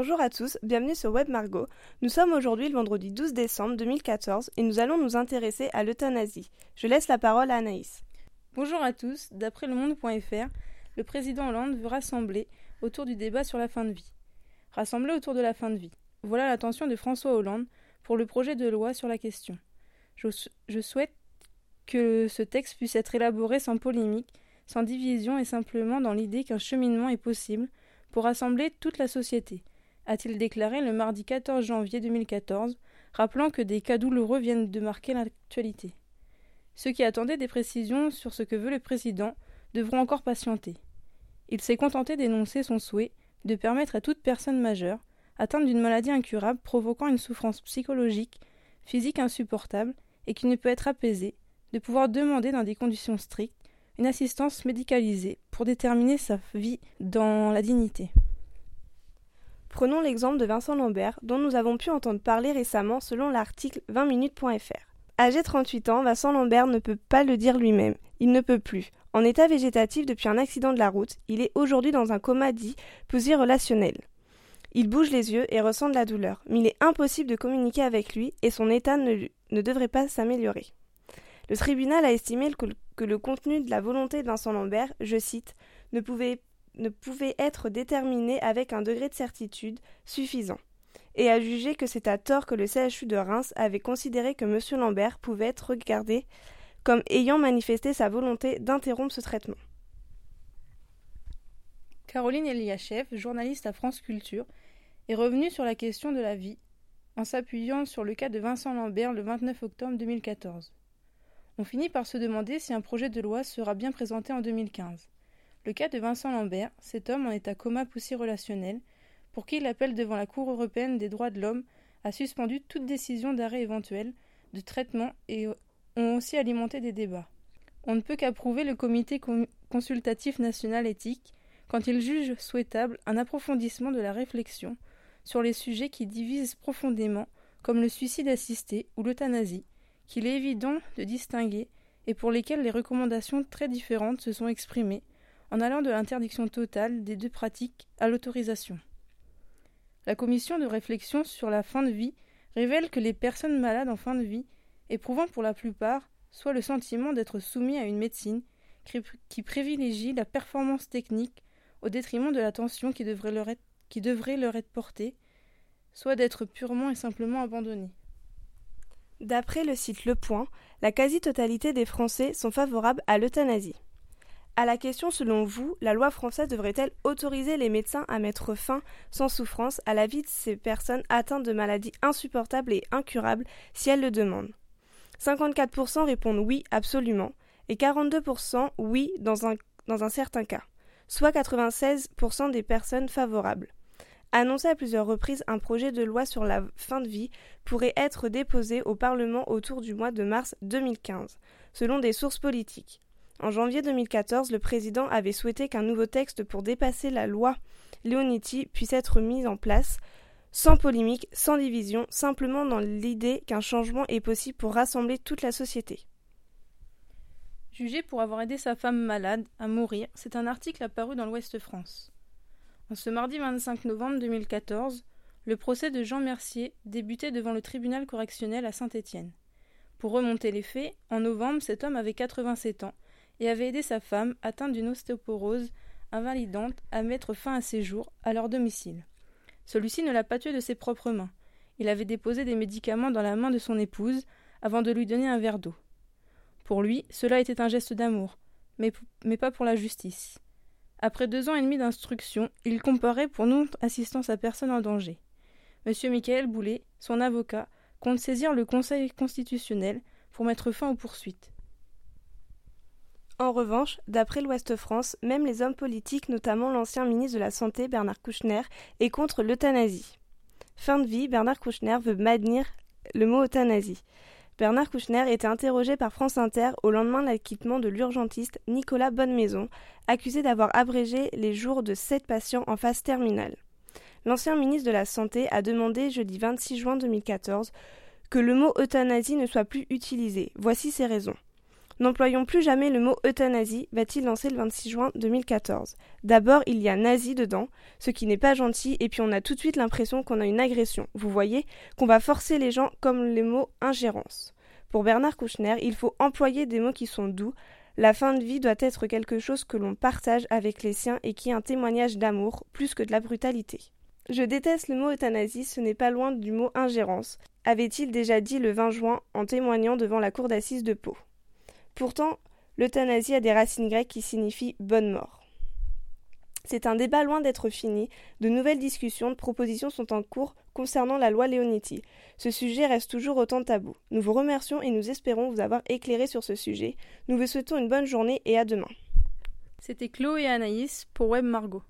Bonjour à tous, bienvenue sur Web Margot. Nous sommes aujourd'hui le vendredi 12 décembre 2014 et nous allons nous intéresser à l'euthanasie. Je laisse la parole à Anaïs. Bonjour à tous, d'après le monde.fr, le président Hollande veut rassembler autour du débat sur la fin de vie. Rassembler autour de la fin de vie. Voilà l'attention de François Hollande pour le projet de loi sur la question. Je, je souhaite que ce texte puisse être élaboré sans polémique, sans division et simplement dans l'idée qu'un cheminement est possible pour rassembler toute la société, a-t-il déclaré le mardi 14 janvier 2014, rappelant que des cas douloureux viennent de marquer l'actualité. Ceux qui attendaient des précisions sur ce que veut le président devront encore patienter. Il s'est contenté d'énoncer son souhait de permettre à toute personne majeure, atteinte d'une maladie incurable provoquant une souffrance psychologique, physique insupportable et qui ne peut être apaisée, de pouvoir demander dans des conditions strictes une assistance médicalisée pour déterminer sa vie dans la dignité. Prenons l'exemple de Vincent Lambert, dont nous avons pu entendre parler récemment selon l'article 20minutes.fr. Âgé 38 ans, Vincent Lambert ne peut pas le dire lui-même. Il ne peut plus. En état végétatif depuis un accident de la route, il est aujourd'hui dans un coma dit relationnel. Il bouge les yeux et ressent de la douleur, mais il est impossible de communiquer avec lui et son état ne, devrait pas s'améliorer. Le tribunal a estimé que, que, le contenu de la volonté de Vincent Lambert, je cite, ne pouvait, ne pouvait être déterminé avec un degré de certitude suffisant, et a jugé que c'est à tort que le CHU de Reims avait considéré que M. Lambert pouvait être regardé comme ayant manifesté sa volonté d'interrompre ce traitement. Caroline Eliachev, journaliste à France Culture, est revenue sur la question de la vie en s'appuyant sur le cas de Vincent Lambert le 29 octobre 2014. On finit par se demander si un projet de loi sera bien présenté en 2015. Le cas de Vincent Lambert, cet homme en état coma poussé relationnel, pour qui l'appel devant la Cour européenne des droits de l'homme a suspendu toute décision d'arrêt éventuel, de traitement et ont aussi alimenté des débats. On ne peut qu'approuver le comité consultatif national éthique quand il juge souhaitable un approfondissement de la réflexion sur les sujets qui divisent profondément, comme le suicide assisté ou l'euthanasie, qu'il est évident de distinguer et pour lesquels les recommandations très différentes se sont exprimées, en allant de l'interdiction totale des deux pratiques à l'autorisation. La commission de réflexion sur la fin de vie révèle que les personnes malades en fin de vie, éprouvant pour la plupart soit le sentiment d'être soumis à une médecine qui privilégie la performance technique au détriment de l'attention qui devrait leur être, portée, soit d'être purement et simplement abandonnés. D'après le site Le Point, la quasi-totalité des Français sont favorables à l'euthanasie. À la question selon vous, la loi française devrait-elle autoriser les médecins à mettre fin sans souffrance à la vie de ces personnes atteintes de maladies insupportables et incurables si elles le demandent? 54% répondent oui absolument et 42% oui dans un, dans un certain cas, soit 96% des personnes favorables. Annoncé à plusieurs reprises, un projet de loi sur la fin de vie pourrait être déposé au Parlement autour du mois de mars 2015, selon des sources politiques. En janvier 2014, le président avait souhaité qu'un nouveau texte pour dépasser la loi Leoniti puisse être mis en place, sans polémique, sans division, simplement dans l'idée qu'un changement est possible pour rassembler toute la société. Jugé pour avoir aidé sa femme malade à mourir, c'est un article apparu dans l'Ouest France. En ce mardi 25 novembre 2014, le procès de Jean Mercier débutait devant le tribunal correctionnel à Saint-Étienne. Pour remonter les faits, en novembre, cet homme avait 87 ans et avait aidé sa femme, atteinte d'une ostéoporose invalidante, à mettre fin à ses jours à leur domicile. Celui-ci ne l'a pas tué de ses propres mains. Il avait déposé des médicaments dans la main de son épouse avant de lui donner un verre d'eau. Pour lui, cela était un geste d'amour, mais, pas pour la justice. Après deux ans et demi d'instruction, il comparait pour non-assistance à personne en danger. Monsieur Michael Boulet, son avocat, compte saisir le Conseil constitutionnel pour mettre fin aux poursuites. En revanche, d'après l'Ouest France, même les hommes politiques, notamment l'ancien ministre de la Santé Bernard Kouchner, est contre l'euthanasie. Fin de vie, Bernard Kouchner veut maintenir le mot euthanasie. Bernard Kouchner était interrogé par France Inter au lendemain de l'acquittement de l'urgentiste Nicolas Bonnemaison, accusé d'avoir abrégé les jours de sept patients en phase terminale. L'ancien ministre de la Santé a demandé jeudi 26 juin 2014 que le mot euthanasie ne soit plus utilisé. Voici ses raisons. N'employons plus jamais le mot euthanasie, va-t-il lancer le 26 juin 2014. D'abord, il y a nazi dedans, ce qui n'est pas gentil, et puis on a tout de suite l'impression qu'on a une agression. Vous voyez, qu'on va forcer les gens comme le mot ingérence. Pour Bernard Kouchner, il faut employer des mots qui sont doux. La fin de vie doit être quelque chose que l'on partage avec les siens et qui est un témoignage d'amour, plus que de la brutalité. Je déteste le mot euthanasie, ce n'est pas loin du mot ingérence, avait-il déjà dit le 20 juin en témoignant devant la cour d'assises de Pau. Pourtant, l'euthanasie a des racines grecques qui signifient bonne mort. C'est un débat loin d'être fini, de nouvelles discussions, de propositions sont en cours concernant la loi Leonetti. Ce sujet reste toujours autant tabou. Nous vous remercions et nous espérons vous avoir éclairé sur ce sujet. Nous vous souhaitons une bonne journée et à demain. C'était Chloé et Anaïs pour Web Margot.